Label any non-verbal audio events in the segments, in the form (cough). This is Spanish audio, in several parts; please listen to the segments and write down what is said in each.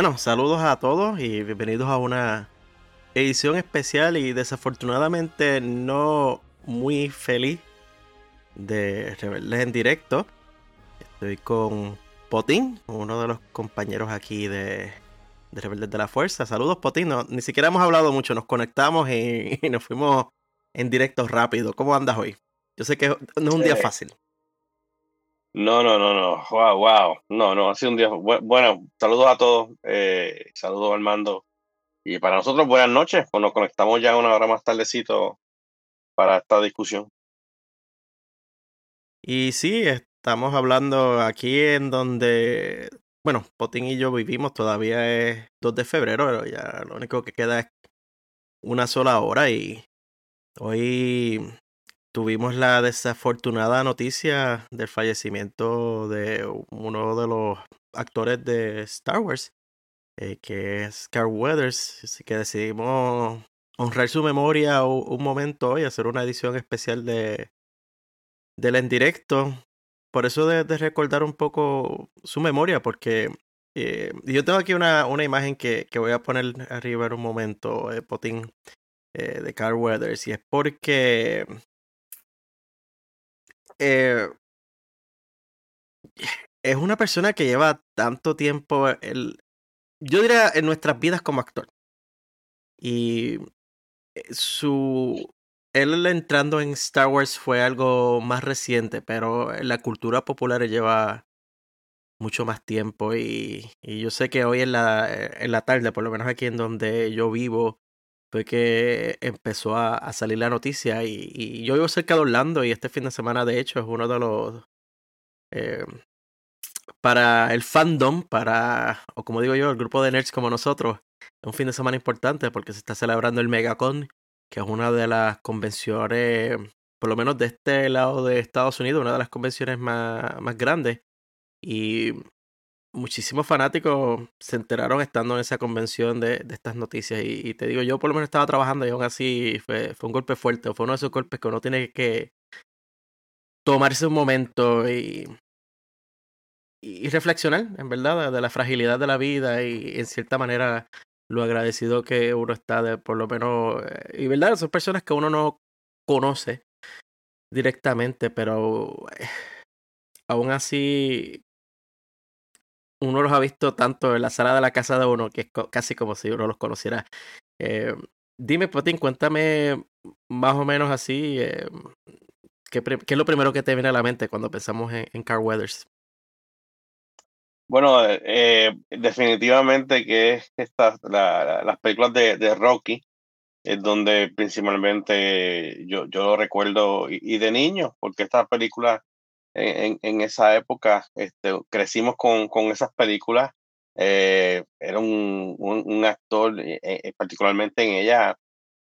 Bueno, saludos a todos y bienvenidos a una edición especial y desafortunadamente no muy feliz de Rebeldes en directo. Estoy con Potín, uno de los compañeros aquí de, Rebeldes de la Fuerza. Saludos Potín, ni siquiera hemos hablado mucho, nos conectamos (laughs) y, nos fuimos en directo rápido. ¿Cómo andas hoy? Yo sé que no es un día fácil. No, no, no, no. Wow, wow. No, no, ha sido un día. Bueno, saludos a todos. Eh, saludos Armando. Y para nosotros, buenas noches. Pues nos conectamos ya una hora más tardecito para esta discusión. Y sí, estamos hablando aquí en donde, bueno, Potín y yo vivimos, todavía es 2 de febrero, ya lo único que queda es una sola hora y hoy tuvimos la desafortunada noticia del fallecimiento de uno de los actores de Star Wars, eh, que es Carl Weathers, así que decidimos honrar su memoria un momento hoy, hacer una edición especial de del en directo. Por eso de, recordar un poco su memoria, porque eh, yo tengo aquí una, una imagen que, que, voy a poner arriba en un momento, eh, Potín, eh, de Carl Weathers, y es porque eh, es una persona que lleva tanto tiempo, el, yo diría, en nuestras vidas como actor. Y eh, su... Él entrando en Star Wars fue algo más reciente, pero la cultura popular lleva mucho más tiempo y, y yo sé que hoy en la, en la tarde, por lo menos aquí en donde yo vivo, fue que empezó a, salir la noticia y, yo vivo cerca de Orlando y este fin de semana de hecho es uno de los... Eh, para el fandom, para, o como digo yo, el grupo de nerds como nosotros, es un fin de semana importante porque se está celebrando el MegaCon, que es una de las convenciones, por lo menos de este lado de Estados Unidos, una de las convenciones más, más grandes. Y muchísimos fanáticos se enteraron estando en esa convención de, de estas noticias. Y, te digo, yo por lo menos estaba trabajando y aún así fue, fue un golpe fuerte. Fue uno de esos golpes que uno tiene que tomarse un momento y, y reflexionar, en verdad, de la fragilidad de la vida y en cierta manera lo agradecido que uno está de por lo menos, eh, y verdad, son personas que uno no conoce directamente, pero eh, aún así uno los ha visto tanto en la sala de la casa de uno que es casi como si uno los conociera. Eh, dime, Potín, cuéntame más o menos así, eh, ¿qué, es lo primero que te viene a la mente cuando pensamos en, Car Weathers? Bueno, eh, definitivamente que esta, las películas de, Rocky es donde principalmente yo, yo lo recuerdo y, y de niño, porque estas películas en, en esa época. Este, crecimos con, con esas películas. Eh, era un, un, actor, eh, eh, particularmente en ella,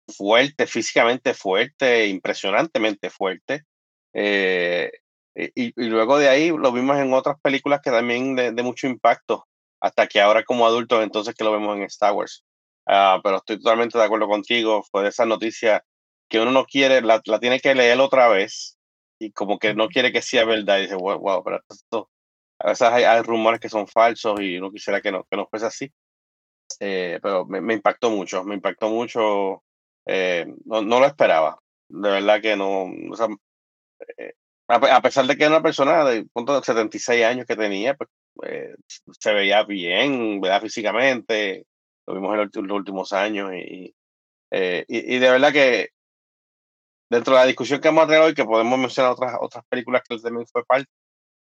fuerte, físicamente fuerte, impresionantemente fuerte. y, y, luego de ahí lo vimos en otras películas que también de, de, mucho impacto, hasta que ahora como adultos entonces que lo vemos en Star Wars. Uh, pero estoy totalmente de acuerdo contigo, fue de esa noticia que uno no quiere, la, la tiene que leer otra vez y como que no quiere que sea verdad y dice, wow, wow pero esto, a veces hay, rumores que son falsos y no quisiera que no, que no fuese así. Eh, pero me, impactó mucho, me impactó mucho, eh, no, no, lo esperaba, de verdad que no, o sea, eh, a, pesar de que era una persona de punto de 76 años que tenía, pues, se veía bien, ¿verdad? Físicamente, lo vimos en los, últimos años y, y, y, de verdad que dentro de la discusión que vamos a tener hoy, que podemos mencionar otras, otras películas que también fue parte,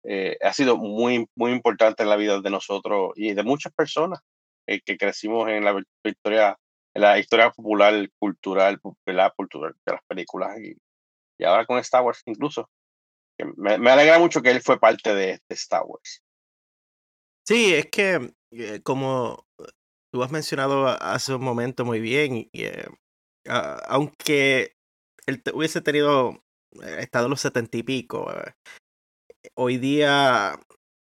eh, ha sido muy, muy importante en la vida de nosotros y de muchas personas eh, que crecimos en la historia, en la historia popular, cultural, popular, cultural de las películas y, y ahora con Star Wars incluso. Me, me, alegra mucho que él fue parte de, Star Wars. Sí, es que eh, como tú has mencionado hace un momento muy bien, y, aunque él hubiese tenido, eh, estado en los setenta y pico, eh, hoy día,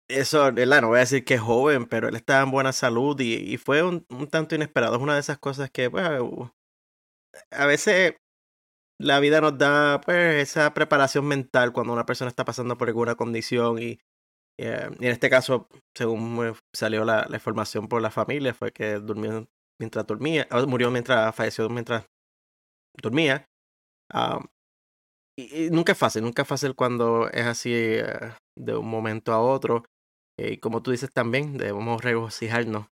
eso, No voy a decir que es joven, pero él está en buena salud y, fue un, tanto inesperado. Es una de esas cosas que, pues, a veces la vida nos da, pues, esa preparación mental cuando una persona está pasando por alguna condición y Eh, y en este caso, según salió la, la, información por la familia, fue que durmió mientras dormía, murió mientras falleció mientras dormía. Ah, y, nunca es fácil, nunca es fácil cuando es así eh, de un momento a otro. Eh, y como tú dices también, debemos regocijarnos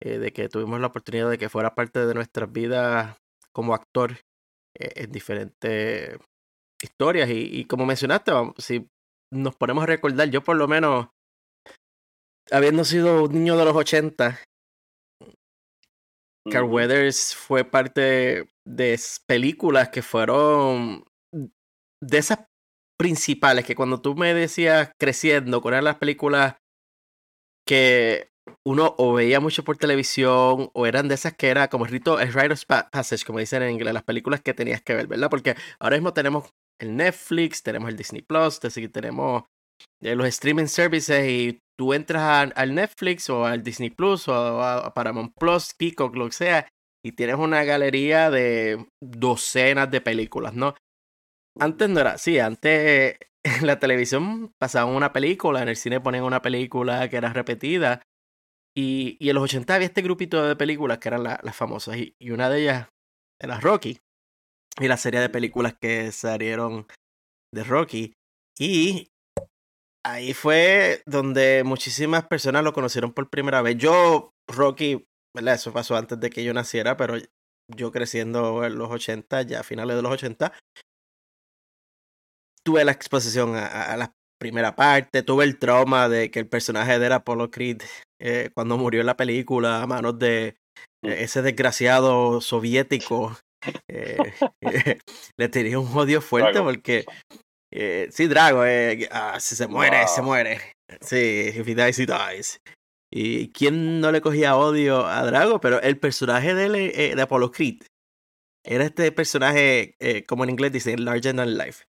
de que tuvimos la oportunidad de que fuera parte de nuestras vidas como actor en diferentes historias. Y, y como mencionaste, si nos ponemos a recordar, yo por lo menos, habiendo sido un niño de los 80, Carl Weathers fue parte de películas que fueron de esas principales que cuando tú me decías creciendo, con eran las películas que uno o veía mucho por televisión o eran de esas que era como el rito, el rite of passage, como dicen en inglés, las películas que tenías que ver, ¿verdad? Porque ahora mismo tenemos el Netflix, tenemos el Disney Plus, tenemos eh, los streaming services y tú entras al Netflix o al Disney Plus o a, Paramount Plus, Peacock, lo que sea, y tienes una galería de docenas de películas, ¿no? Antes no era así, antes (laughs) en la televisión pasaban una película, en el cine ponían una película que era repetida, y, y en los 80 había este grupito de películas que eran las famosas, y, y, una de ellas era Rocky, y la serie de películas que salieron de Rocky. Y ahí fue donde muchísimas personas lo conocieron por primera vez. Yo, Rocky, ¿verdad? Eso pasó antes de que yo naciera, pero yo creciendo en los 80, ya a finales de los 80, tuve la exposición a, la primera parte, tuve el trauma de que el personaje de Apollo Creed, eh, cuando murió en la película, a manos de mm. ese desgraciado soviético eh, (laughs) le tenía un odio fuerte porque eh, sí, Drago, eh, ah, si se muere, se muere. Sí, if he dies, he dies. ¿Y quién no le cogía odio a Drago? Pero el personaje de, eh, de Apollo Creed era este personaje, como en inglés dicen, larger than life.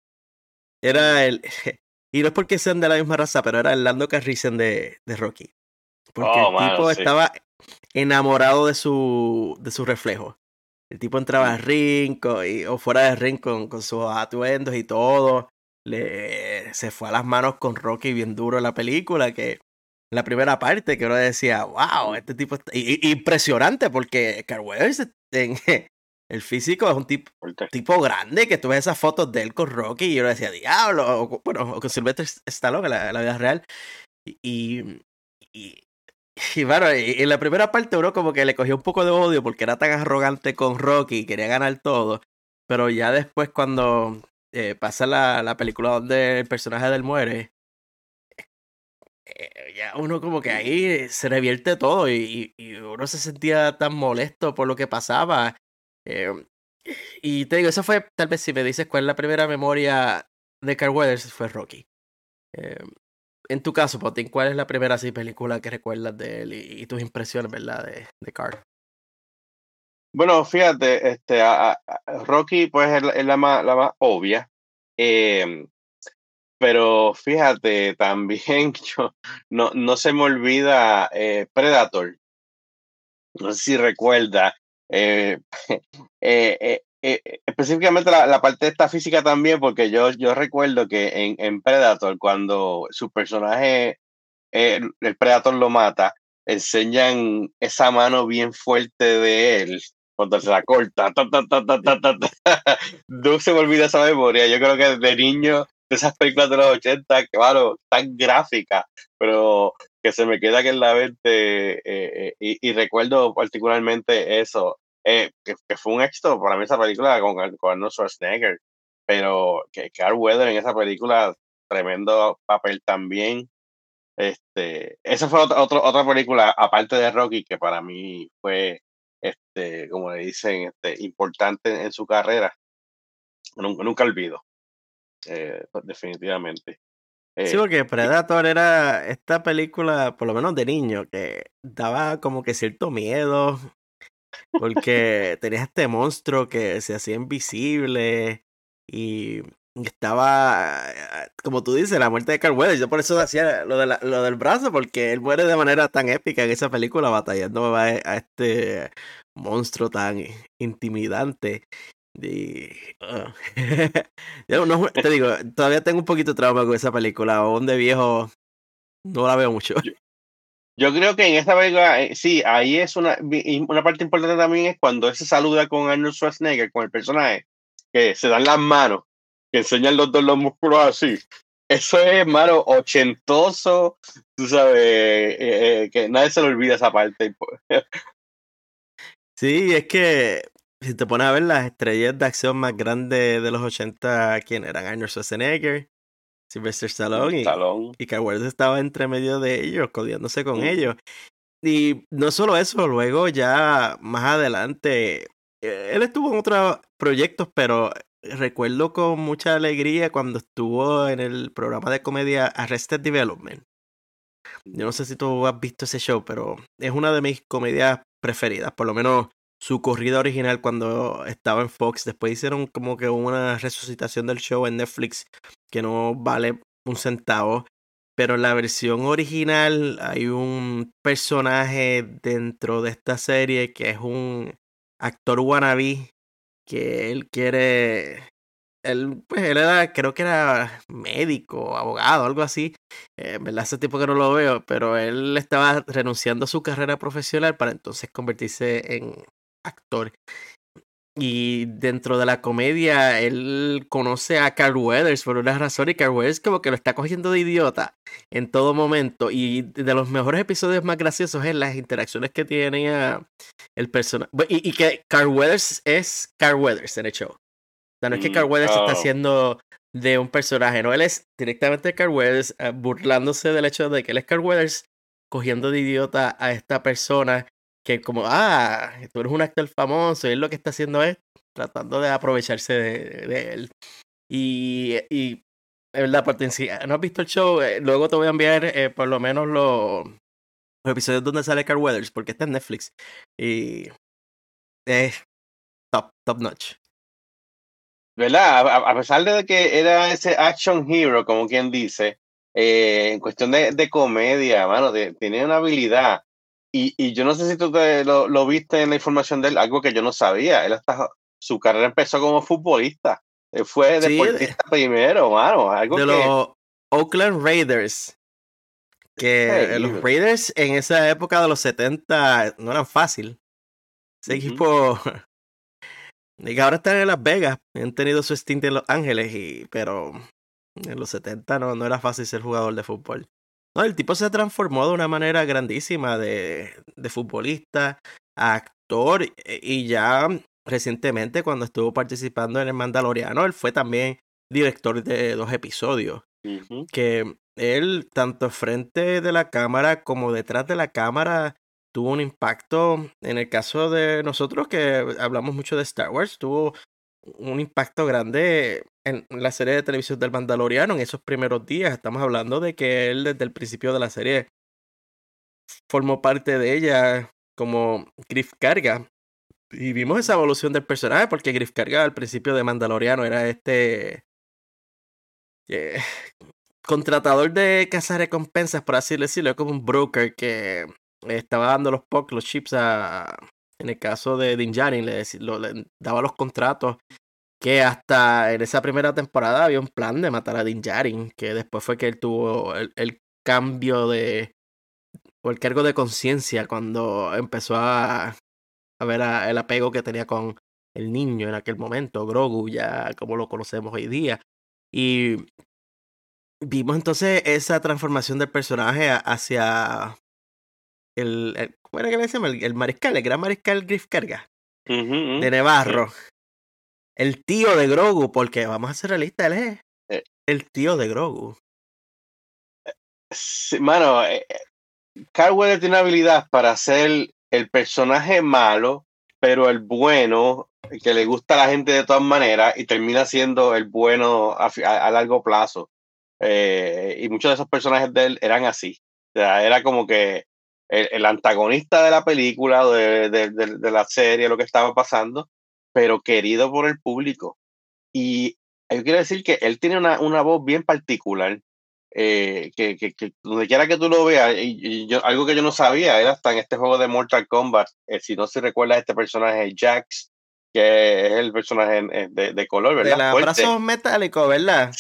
Era el. (laughs) Y no es porque sean de la misma raza, pero era el Lando Carricen de, de Rocky. Porque el oh, tipo estaba enamorado de su, de su reflejo. El tipo entraba al ring o fuera del ring con, con sus atuendos y todo. Le, se fue a las manos con Rocky bien duro en la película, que en la primera parte que uno decía, wow, este tipo está impresionante porque Carl en (laughs) el físico es un tipo, tipo grande que tú ves esas fotos de él con Rocky y yo decía, diablo, o, bueno, o con Sylvester Stallone en la, la vida real. Y, y, y (laughs) bueno, en la primera parte uno como que le cogió un poco de odio porque era tan arrogante con Rocky y quería ganar todo. Pero ya después cuando eh, pasa la, la, película donde el personaje del muere, eh, ya uno como que ahí se revierte todo y, uno se sentía tan molesto por lo que pasaba. Eh, y te digo, eso fue, tal vez si me dices cuál es la primera memoria de Carl Weathers, fue Rocky en tu caso, Potín, ¿cuál es la primera así, película que recuerdas de él y, tus impresiones, verdad, de, de Carl? Bueno, fíjate, este, Rocky pues es, la, más, la más obvia, em, pero fíjate, también (laughs) yo, no, no se me olvida eh, Predator. No sé si recuerda. Eh, (laughs) eh, específicamente la, la, parte de esta física también, porque yo, yo recuerdo que en, en Predator, cuando su personaje, el Predator lo mata, enseñan esa mano bien fuerte de él cuando se la corta. (laughs) no se me olvida esa memoria. Yo creo que de niño, de esas películas de los 80, claro, tan gráfica, pero que se me queda aquí en la mente y, y, recuerdo particularmente eso. Eh, que, fue un éxito para mí esa película con, con Arnold Schwarzenegger, pero que Carl Weather en esa película, tremendo papel también. Este, esa fue otra, otra, película, aparte de Rocky, que para mí fue, este, como le dicen, este, importante en, su carrera. Nunca, nunca olvido, eh, definitivamente. Sí, porque eh, Predator era esta película, por lo menos de niño, que daba como que cierto miedo, porque tenías este monstruo que se hacía invisible y estaba, como tú dices, la muerte de Carl Weathers. Yo por eso hacía lo, de lo del brazo, porque él muere de manera tan épica en esa película batallando a, este monstruo tan intimidante. Y, ah, (laughs) te digo, todavía tengo un poquito de trauma con esa película. Aún viejo no la veo mucho. Yo, creo que en esta película, eh, sí, ahí es una, una parte importante también es cuando él se saluda con Arnold Schwarzenegger, con el personaje, que se dan las manos, que enseñan los dos los músculos así. Eso es, hermano, ochentoso, tú sabes, eh, que nadie se le olvida esa parte. sí, es que si te pones a ver las estrellas de acción más grandes de los 80, ¿quién eran? Arnold Schwarzenegger, Sylvester Stallone, y, y estaba entre medio de ellos, codiándose con ellos. Y no solo eso, luego ya más adelante, eh, él estuvo en otros proyectos, pero recuerdo con mucha alegría cuando estuvo en el programa de comedia Arrested Development. Yo no sé si tú has visto ese show, pero es una de mis comedias preferidas, por lo menos su corrida original cuando estaba en Fox. Después hicieron como que una resucitación del show en Netflix que no vale un centavo. Pero en la versión original hay un personaje dentro de esta serie que es un actor wannabe que él quiere él, pues él era, creo que era médico, abogado, algo así. Eh, verdad, hace tiempo que no lo veo, pero él estaba renunciando a su carrera profesional para entonces convertirse en actor. Y dentro de la comedia, él conoce a Carl Weathers por una razón y Carl Weathers como que lo está cogiendo de idiota en todo momento. Y de los mejores episodios más graciosos es las interacciones que tiene el personaje. Y, que Carl Weathers es Carl Weathers en el show. O sea, no es que Carl mm, Weathers está oh. haciendo de un personaje, no, él es directamente Carl Weathers eh, burlándose del hecho de que él es Carl Weathers cogiendo de idiota a esta persona que como, ah, tú eres un actor famoso y él lo que está haciendo es tratando de aprovecharse de, él. Y, y es verdad, por si no has visto el show, eh, luego te voy a enviar eh, por lo menos los, episodios donde sale Carl Weathers, porque está en Netflix. Y es top, top notch. ¿Verdad? A, pesar de que era ese action hero, como quien dice, eh, en cuestión de, de comedia, mano, tiene una habilidad y, y yo no sé si tú te, lo, lo, viste en la información de él, algo que yo no sabía. Él hasta su carrera empezó como futbolista. Él fue deportista primero, mano. Algo de los Oakland Raiders. Que los Raiders en esa época de los 70 no eran fácil. Ese equipo. (laughs) Y ahora están en Las Vegas. Han tenido su stint en Los Ángeles. Y, pero en los 70 no, no era fácil ser jugador de fútbol. No, el tipo se transformó de una manera grandísima de, de futbolista a actor e, y ya recientemente cuando estuvo participando en el Mandaloriano, él fue también director de dos episodios. Que él, tanto frente de la cámara como detrás de la cámara, tuvo un impacto. En el caso de nosotros que hablamos mucho de Star Wars, tuvo un impacto grande en la serie de televisión del Mandaloriano en esos primeros días. Estamos hablando de que él desde el principio de la serie formó parte de ella como Griff Carga. Y vimos esa evolución del personaje porque Griff Carga al principio de Mandaloriano era este eh, contratador de cazar recompensas, por así decirlo, como un broker que estaba dando los POC, los chips a, en el caso de Din Djarin, le, daba los contratos que hasta en esa primera temporada había un plan de matar a Din Djarin, que después fue que él tuvo el, cambio de o el cargo de conciencia cuando empezó a, a ver el apego que tenía con el niño en aquel momento, Grogu, ya como lo conocemos hoy día. Y vimos entonces esa transformación del personaje hacia el, ¿cómo era que le decíamos? El, mariscal, el gran mariscal Griff Carga. de Nevarro. El tío de Grogu, porque vamos a ser realistas, él es eh. el tío de Grogu. Sí, mano, eh, Carl Weller tiene habilidad para ser el personaje malo, pero el bueno, que le gusta a la gente de todas maneras, y termina siendo el bueno a, largo plazo. Eh, y muchos de esos personajes de él eran así. O sea, era como que el, antagonista de la película, de, de, la serie, lo que estaba pasando, pero querido por el público. Y yo quiero decir que él tiene una, una voz bien particular, eh, que, que, donde quiera que tú lo veas, y, yo, algo que yo no sabía era hasta en este juego de Mortal Kombat, eh, si no se recuerda este personaje Jax, que es el personaje eh, de, de color, ¿verdad? De los brazos metálicos, ¿verdad?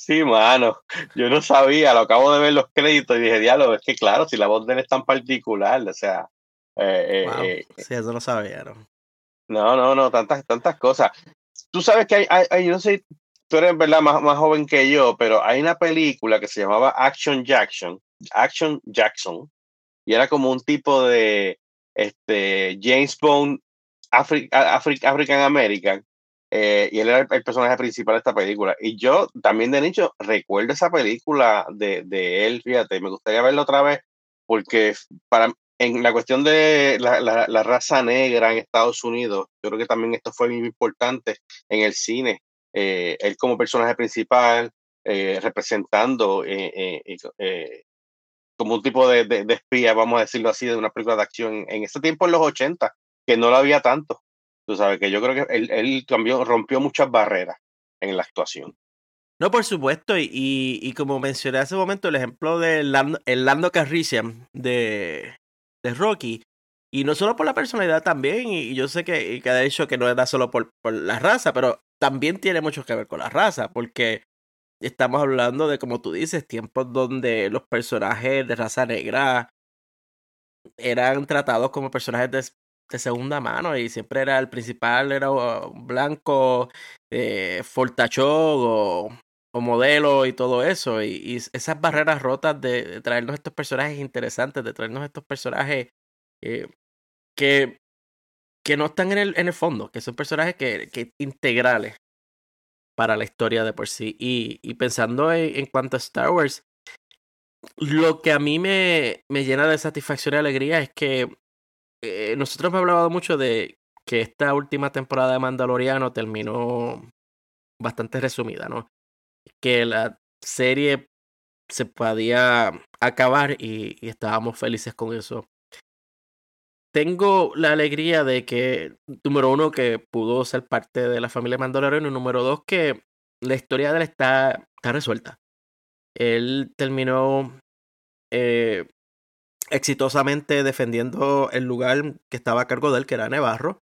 Sí, mano, yo no sabía, lo acabo de ver los créditos y dije, diálogo, es que claro, si la voz de él es tan particular, o sea... Eh, eh, sí, eso lo sabía, ¿no? No, no, no, tantas, tantas cosas. Tú sabes que hay, hay, no sé, tú eres verdad más, más joven que yo, pero hay una película que se llamaba Action Jackson, Action Jackson, y era como un tipo de este, James Bond African American, eh, y él era el, personaje principal de esta película. Y yo también de nicho recuerdo esa película de, de él, fíjate, me gustaría verla otra vez, porque para, en la cuestión de la, la, raza negra en Estados Unidos, yo creo que también esto fue muy importante en el cine. Eh, él como personaje principal, eh, representando como un tipo de, de, espía, vamos a decirlo así, de una película de acción en ese tiempo, en los 80, que no lo había tanto. Tú sabes que yo creo que él, él cambió, rompió muchas barreras en la actuación. No, por supuesto, y, y, como mencioné hace un momento, el ejemplo de Lando, el Lando Calrissian de, de Rocky. Y no solo por la personalidad también, y, yo sé que, que ha dicho que no era solo por, por la raza, pero también tiene mucho que ver con la raza, porque estamos hablando de, como tú dices, tiempos donde los personajes de raza negra eran tratados como personajes de, de segunda mano y siempre era el principal, era un blanco, eh, o, o, modelo y todo eso. Y, esas barreras rotas de, traernos estos personajes interesantes, de traernos estos personajes eh, que, que no están en el, en el fondo, que son personajes que, que integrales para la historia de por sí. Y, y pensando en, en, cuanto a Star Wars, lo que a mí me, me llena de satisfacción y alegría es que eh, nosotros hemos hablado mucho de que esta última temporada de Mandaloriano terminó bastante resumida, ¿no? Que la serie se podía acabar y, estábamos felices con eso. Tengo la alegría de que, número uno, que pudo ser parte de la familia Mandaloriano y número dos, que la historia de él está, está resuelta. Él terminó eh, exitosamente defendiendo el lugar que estaba a cargo de él, que era Nevarro,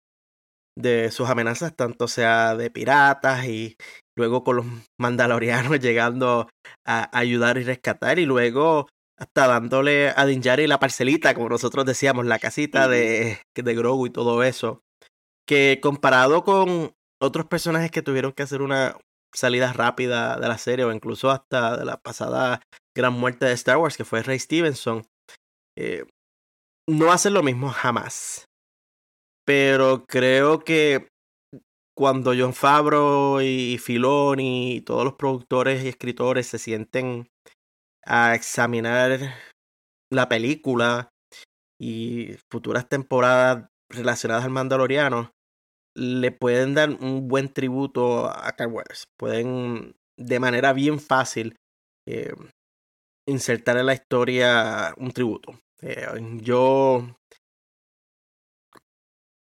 de sus amenazas, tanto sea de piratas y luego con los mandalorianos (laughs) llegando a ayudar y rescatar y luego hasta dándole a Dinjari la parcelita, como nosotros decíamos, la casita de, de Grogu y todo eso, que comparado con otros personajes que tuvieron que hacer una salida rápida de la serie o incluso hasta de la pasada gran muerte de Star Wars, que fue Ray Stevenson, eh, no hace lo mismo jamás. Pero creo que cuando John Favreau y Filoni y todos los productores y escritores se sienten a examinar la película y futuras temporadas relacionadas al Mandaloriano, le pueden dar un buen tributo a Carl Pueden de manera bien fácil eh, insertar en la historia un tributo. Eh, yo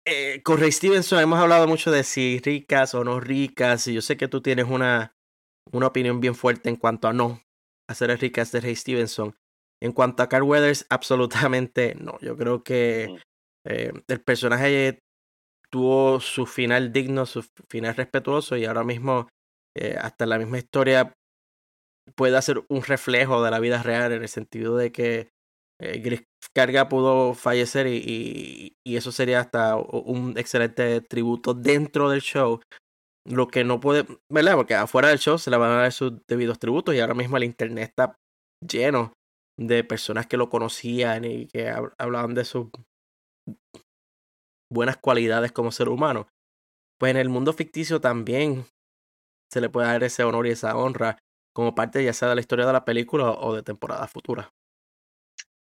eh, con Ray Stevenson hemos hablado mucho de si ricas o no ricas, y yo sé que tú tienes una, una opinión bien fuerte en cuanto a no hacer ricas de Ray Stevenson. En cuanto a Carl Weathers, (laughs) absolutamente no. Yo creo que eh, el personaje tuvo su final digno, su final respetuoso, y ahora mismo, hasta la misma historia, puede hacer un reflejo de la vida real en el sentido de que eh, Carga pudo fallecer y, y, eso sería hasta un excelente tributo dentro del show. Lo que no puede, ¿verdad? Porque afuera del show se le van a dar sus debidos tributos y ahora mismo el internet está lleno de personas que lo conocían y que hablaban de sus buenas cualidades como ser humano. Pues en el mundo ficticio también se le puede dar ese honor y esa honra como parte ya sea de la historia de la película o de temporadas futuras.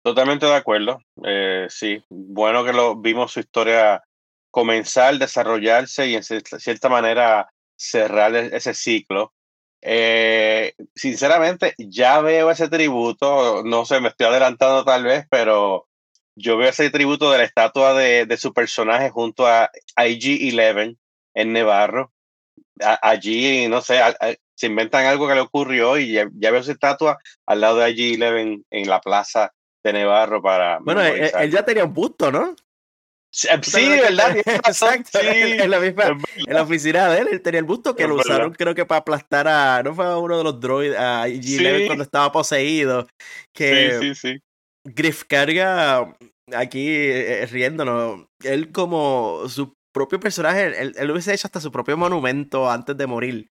Totalmente de acuerdo. Eh, sí, bueno que lo vimos su historia comenzar, desarrollarse y en cierta manera cerrar e-, ese ciclo. Eh, sinceramente, ya veo ese tributo, no sé, me estoy adelantando tal vez, pero yo veo ese tributo de la estatua de, de su personaje junto a IG-11 en Nevarro. allí, no sé, se inventan algo que le ocurrió y ya, veo esa estatua al lado de IG-11 en la plaza de Nevarro para. Bueno, él, ya tenía un busto, ¿no? Sí, ¿verdad? Exacto. En, la misma, en la oficina de él, él tenía el busto que lo usaron, creo que para aplastar a. No fue a uno de los droids, a G cuando estaba poseído. Que sí, sí, sí. Griff carga aquí eh, riéndonos. Él, como su propio personaje, él, él, hubiese hecho hasta su propio monumento antes de morir.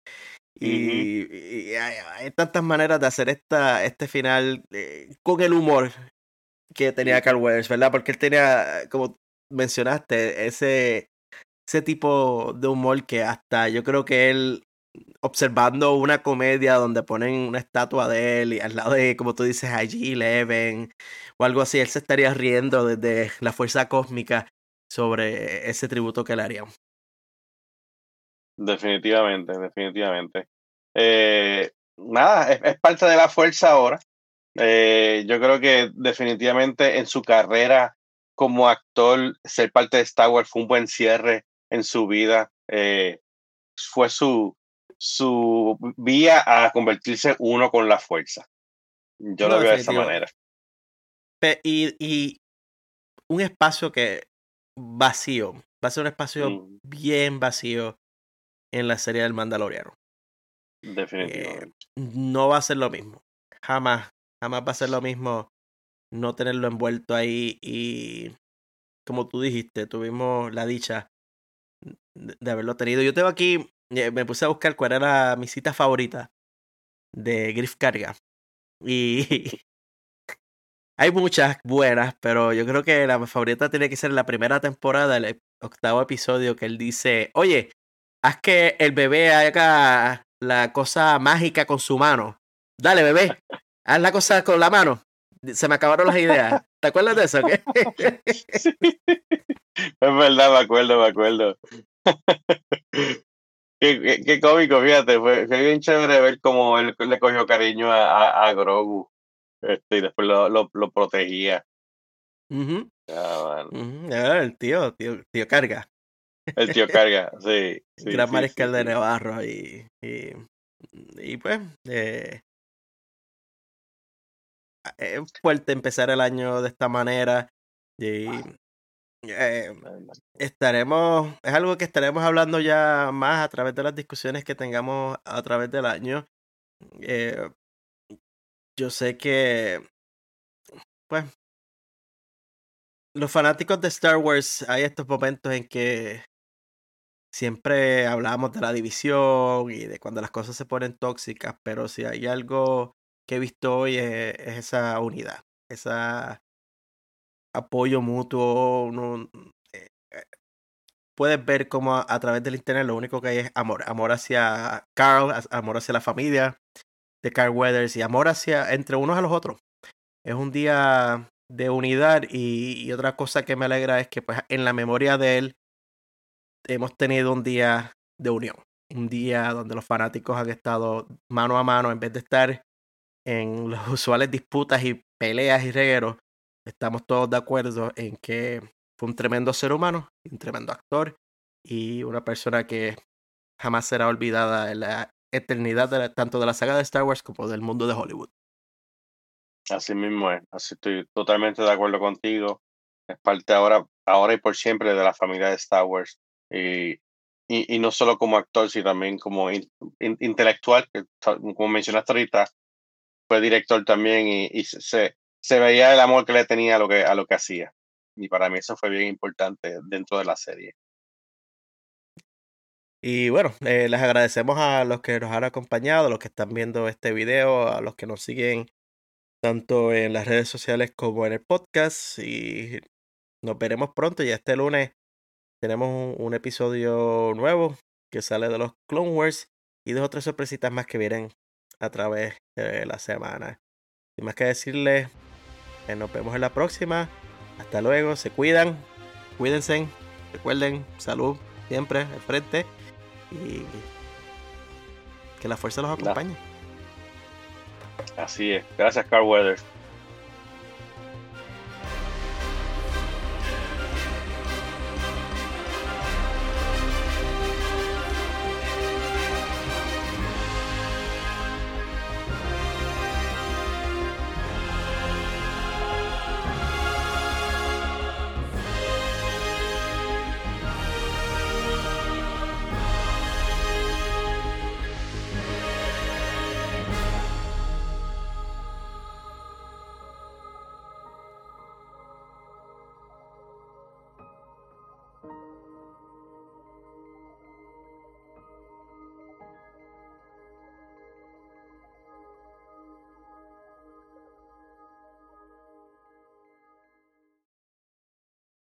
Y, hay, tantas maneras de hacer esta, este final eh, con el humor que tenía Carl Weathers, ¿verdad? Porque él tenía, como mencionaste, ese, ese tipo de humor que hasta yo creo que él observando una comedia donde ponen una estatua de él y al lado de, como tú dices, allí Eleven o algo así, él se estaría riendo desde la fuerza cósmica sobre ese tributo que le harían. Definitivamente, definitivamente. Eh, nada, es, parte de la fuerza ahora. Eh, yo creo que definitivamente en su carrera como actor, ser parte de Star Wars fue un buen cierre en su vida. Eh, fue su, su vía a convertirse uno con la fuerza. Yo lo veo de esa manera. Y, y un espacio que vacío, va a ser un espacio mm. bien vacío en la serie del Mandaloriano. Definitivamente. no va a ser lo mismo. Jamás, jamás va a ser lo mismo no tenerlo envuelto ahí y como tú dijiste, tuvimos la dicha de haberlo tenido. Yo tengo aquí, eh, me puse a buscar cuál era mi cita favorita de Griff Carga. Y (laughs) hay muchas buenas, pero yo creo que la favorita tiene que ser la primera temporada, el octavo episodio, que él dice, oye, haz que el bebé haga la cosa mágica con su mano. Dale, bebé, haz la cosa con la mano. Se me acabaron las ideas. ¿Te acuerdas de eso? (laughs) Es verdad, me acuerdo, me acuerdo. (laughs) qué, cómico, fíjate, fue, bien chévere ver cómo él le cogió cariño a, a, Grogu este, y después lo, lo, protegía. el tío, tío, tío Carga. El tío Carga, sí. Gran mariscal de Navarro y, y, y pues eh, es fuerte empezar el año de esta manera y eh, estaremos, es algo que estaremos hablando ya más a través de las discusiones que tengamos a través del año. Eh, yo sé que, pues, los fanáticos de Star Wars, hay estos momentos en que siempre hablamos de la división y de cuando las cosas se ponen tóxicas, pero si hay algo que he visto hoy es, esa unidad, ese apoyo mutuo. Eh, eh, puedes ver como a, través del internet lo único que hay es amor, amor hacia Carl, amor hacia la familia de Carl Weathers y amor hacia entre unos a los otros. Es un día de unidad y, y otra cosa que me alegra es que pues en la memoria de él hemos tenido un día de unión, un día donde los fanáticos han estado mano a mano en vez de estar en las (laughs) usuales disputas y peleas y regueros. Estamos todos de acuerdo en que fue un tremendo ser humano, un tremendo actor y una persona que jamás será olvidada en la eternidad tanto de la saga de Star Wars como del mundo de Hollywood. Así mismo es, así estoy totalmente de acuerdo contigo. Es parte ahora, ahora y por siempre de la familia de Star Wars. Y, y, no solo como actor, sino también como intelectual, que, como mencionaste ahorita, fue director también y, se, se veía el amor que le tenía a lo que, a lo que hacía. Y para mí eso fue bien importante dentro de la serie. Y bueno, eh, les agradecemos a los que nos han acompañado, los que están viendo este video, a los que nos siguen tanto en las redes sociales como en el podcast. Y nos veremos pronto. Ya este lunes tenemos un, episodio nuevo que sale de los Clone Wars y dos o tres sorpresitas más que vienen a través de la semana. Sin más que decirles, eh, nos vemos en la próxima. Hasta luego, se cuidan, cuídense, recuerden, salud siempre al frente y que la fuerza los acompañe. Así es. Gracias, Carl Weathers.